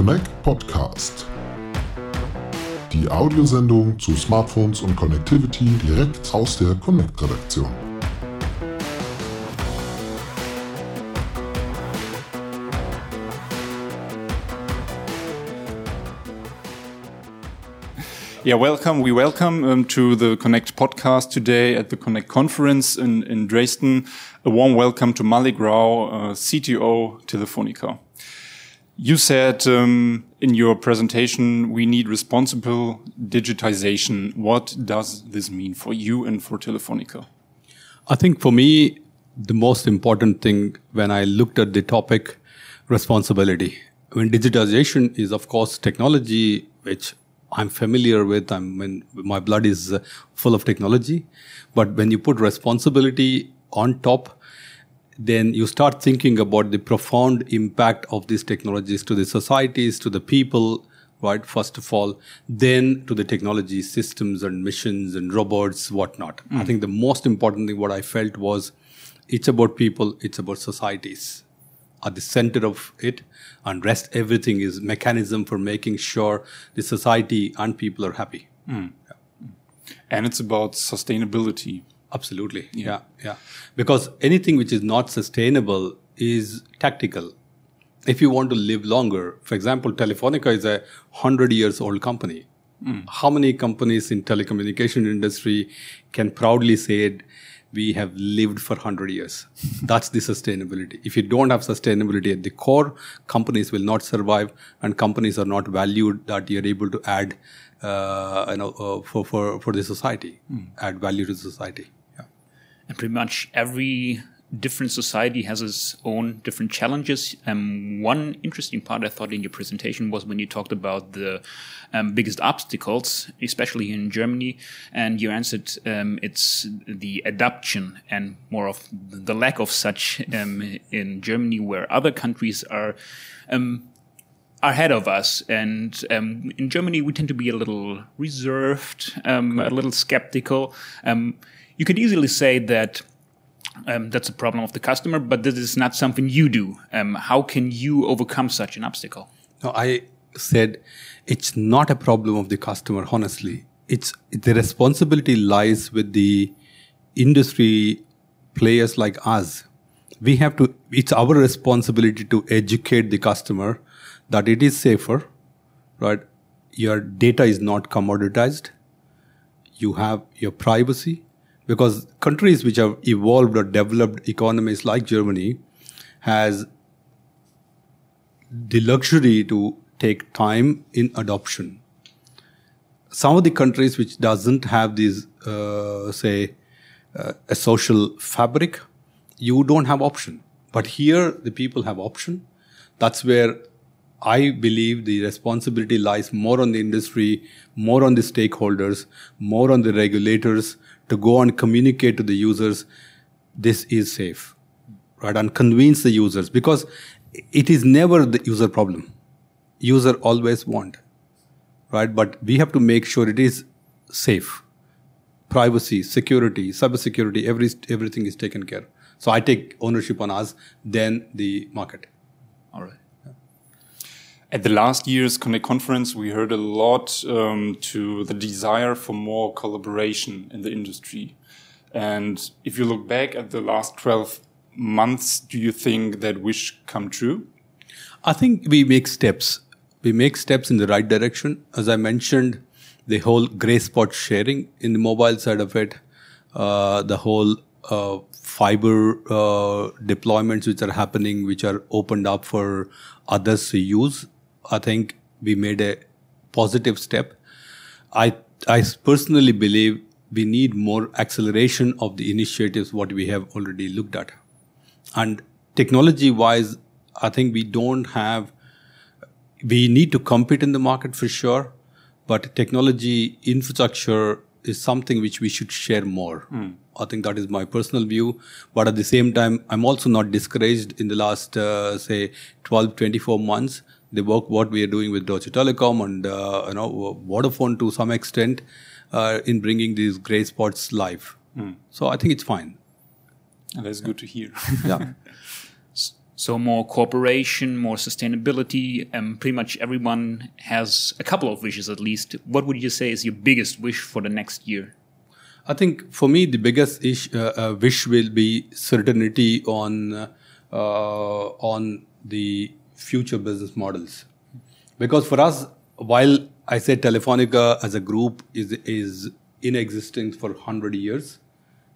Connect Podcast. Die Audiosendung zu Smartphones und Connectivity direkt aus der Connect-Redaktion. Yeah, welcome. We welcome um, to the Connect podcast today at the Connect conference in, in Dresden. A warm welcome to Mallik Rao, uh, CTO Telefonica. You said um, in your presentation we need responsible digitization. What does this mean for you and for Telefonica? I think for me, the most important thing when I looked at the topic, responsibility. When digitization is, of course, technology which I'm familiar with. I'm when my blood is uh, full of technology, but when you put responsibility on top, then you start thinking about the profound impact of these technologies to the societies, to the people, right? First of all, then to the technology systems and missions and robots, whatnot. Mm. I think the most important thing what I felt was it's about people, it's about societies at the center of it and rest everything is mechanism for making sure the society and people are happy mm. yeah. and it's about sustainability absolutely yeah. yeah yeah because anything which is not sustainable is tactical if you want to live longer for example telefonica is a 100 years old company mm. how many companies in telecommunication industry can proudly say it we have lived for 100 years. That's the sustainability. If you don't have sustainability at the core, companies will not survive and companies are not valued that you're able to add, uh, you know, uh, for, for, for the society, mm. add value to the society. And pretty much every different society has its own different challenges. Um, one interesting part I thought in your presentation was when you talked about the um, biggest obstacles, especially in Germany, and you answered um, it's the adoption and more of the lack of such um, in Germany, where other countries are um, ahead of us. And um, in Germany, we tend to be a little reserved, um, a little skeptical. You could easily say that um, that's a problem of the customer, but this is not something you do. Um, how can you overcome such an obstacle? No, I said it's not a problem of the customer. Honestly, it's the responsibility lies with the industry players like us. We have to. It's our responsibility to educate the customer that it is safer, right? Your data is not commoditized. You have your privacy because countries which have evolved or developed economies like Germany has the luxury to take time in adoption. Some of the countries which doesn't have these, uh, say, uh, a social fabric, you don't have option. But here, the people have option. That's where I believe the responsibility lies more on the industry, more on the stakeholders, more on the regulators to go and communicate to the users this is safe, right? And convince the users because it is never the user problem. User always want, right? But we have to make sure it is safe. Privacy, security, cybersecurity, every, everything is taken care. So I take ownership on us, then the market. All right. At the last year's Connect conference, we heard a lot um, to the desire for more collaboration in the industry. And if you look back at the last 12 months, do you think that wish come true? I think we make steps. We make steps in the right direction. As I mentioned, the whole gray spot sharing in the mobile side of it, uh, the whole uh, fiber uh, deployments which are happening, which are opened up for others to use I think we made a positive step. I, I personally believe we need more acceleration of the initiatives what we have already looked at. And technology wise, I think we don't have, we need to compete in the market for sure, but technology infrastructure is something which we should share more. Mm. I think that is my personal view. But at the same time, I'm also not discouraged in the last, uh, say, 12, 24 months the work what we are doing with Deutsche Telekom and uh, you know Vodafone to some extent uh, in bringing these gray spots live. Mm. So I think it's fine. And that's good to hear. yeah. So more cooperation, more sustainability, and pretty much everyone has a couple of wishes at least. What would you say is your biggest wish for the next year? I think for me the biggest ish, uh, uh, wish will be certainty on uh, on the future business models, because for us, while I say Telefonica as a group is is in existence for hundred years,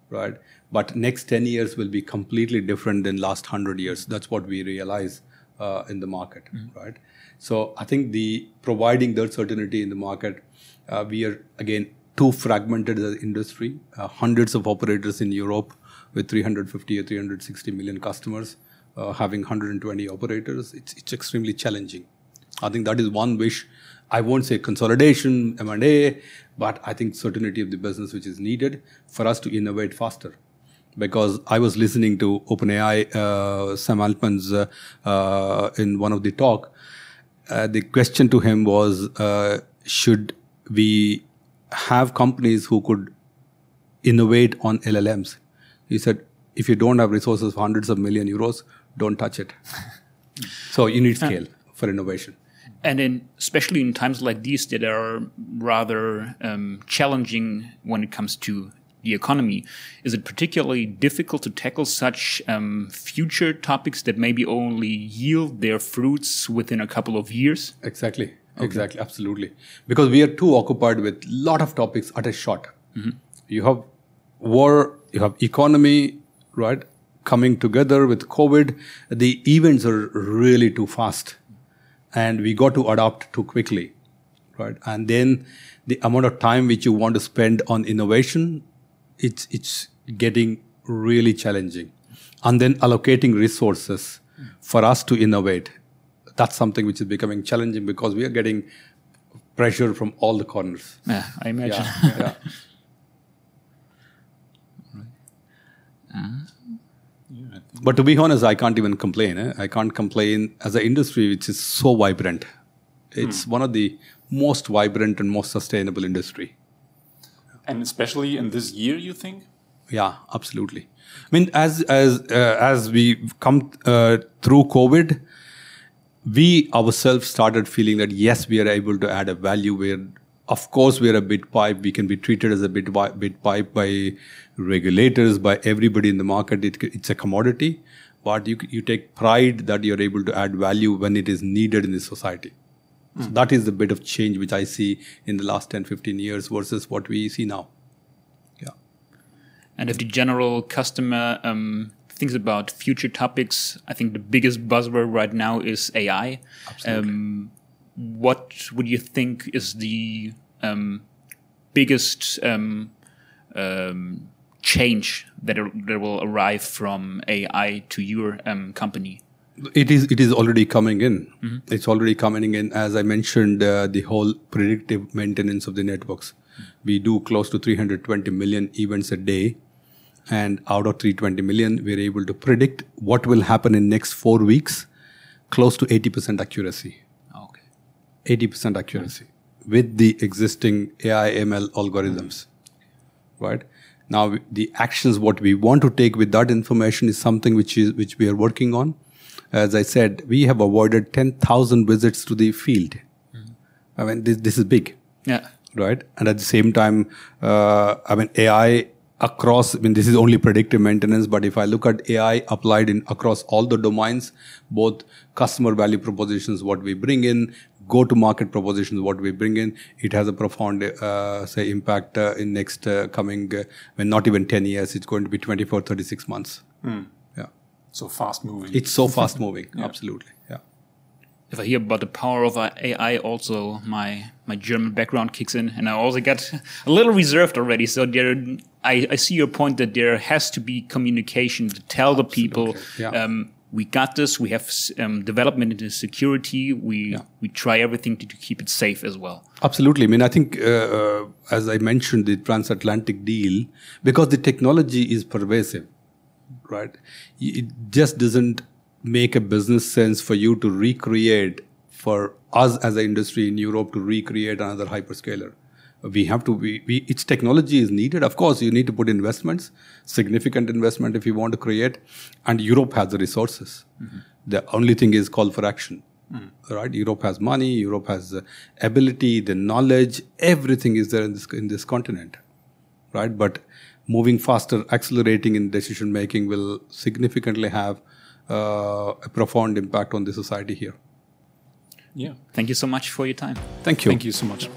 right? But next 10 years will be completely different than last 100 years. That's what we realize uh, in the market, mm-hmm. right? So I think the providing that certainty in the market, uh, we are again too fragmented as an industry. Uh, hundreds of operators in Europe with 350 or 360 million customers, uh, having 120 operators. It's it's extremely challenging. I think that is one wish. I won't say consolidation, M&A, but I think certainty of the business which is needed for us to innovate faster because I was listening to OpenAI, uh, Sam Altman's, uh, uh, in one of the talk. Uh, the question to him was, uh, should we have companies who could innovate on LLMs? He said, if you don't have resources for hundreds of million euros, don't touch it. so you need scale for innovation. And in, especially in times like these that are rather um, challenging when it comes to the economy. Is it particularly difficult to tackle such um, future topics that maybe only yield their fruits within a couple of years? Exactly. Okay. Exactly. Absolutely. Because we are too occupied with a lot of topics at a shot. Mm-hmm. You have war, you have economy, right? Coming together with COVID, the events are really too fast. And we got to adapt too quickly, right? And then the amount of time which you want to spend on innovation it's it's getting really challenging and then allocating resources for us to innovate that's something which is becoming challenging because we are getting pressure from all the corners yeah i imagine yeah, yeah. but to be honest i can't even complain eh? i can't complain as an industry which is so vibrant it's hmm. one of the most vibrant and most sustainable industry and especially in this year, you think? Yeah, absolutely. I mean, as as uh, as we come uh, through COVID, we ourselves started feeling that yes, we are able to add a value where, of course, we are a bit pipe. We can be treated as a bit bit pipe by regulators, by everybody in the market. It, it's a commodity, but you you take pride that you're able to add value when it is needed in the society. So that is the bit of change which I see in the last 10, 15 years versus what we see now. Yeah. And if the general customer um, thinks about future topics, I think the biggest buzzword right now is AI. Absolutely. Um, what would you think is the um, biggest um, um, change that, that will arrive from AI to your um, company? It is it is already coming in. Mm-hmm. It's already coming in. As I mentioned, uh, the whole predictive maintenance of the networks. Mm-hmm. We do close to 320 million events a day, and out of 320 million, we're able to predict what will happen in next four weeks, close to 80% accuracy. Okay. 80% accuracy with the existing AI ML algorithms, right? Now the actions what we want to take with that information is something which is which we are working on as I said, we have avoided 10,000 visits to the field. Mm-hmm. I mean, this, this is big. Yeah. Right. And at the same time, uh, I mean, AI across, I mean, this is only predictive maintenance, but if I look at AI applied in across all the domains, both customer value propositions, what we bring in, go to market propositions, what we bring in, it has a profound, uh, say, impact uh, in next uh, coming, uh, when not even 10 years, it's going to be 24, 36 months. Mm so fast moving. It's so fast moving. yeah. Absolutely. Yeah. If I hear about the power of AI, also my my German background kicks in, and I also get a little reserved already. So there, I, I see your point that there has to be communication to tell the people. Yeah. Um, we got this. We have um, development into security. We yeah. we try everything to, to, keep it safe as well. Absolutely. I mean, I think uh, uh, as I mentioned, the transatlantic deal because the technology is pervasive right? It just doesn't make a business sense for you to recreate for us as an industry in Europe to recreate another hyperscaler. We have to, we, we, its technology is needed. Of course, you need to put investments, significant investment if you want to create, and Europe has the resources. Mm-hmm. The only thing is call for action. Right? Europe has money. Europe has the ability, the knowledge. Everything is there in this in this continent. Right? But moving faster, accelerating in decision making will significantly have uh, a profound impact on the society here. Yeah. Thank you so much for your time. Thank you. Thank you so much.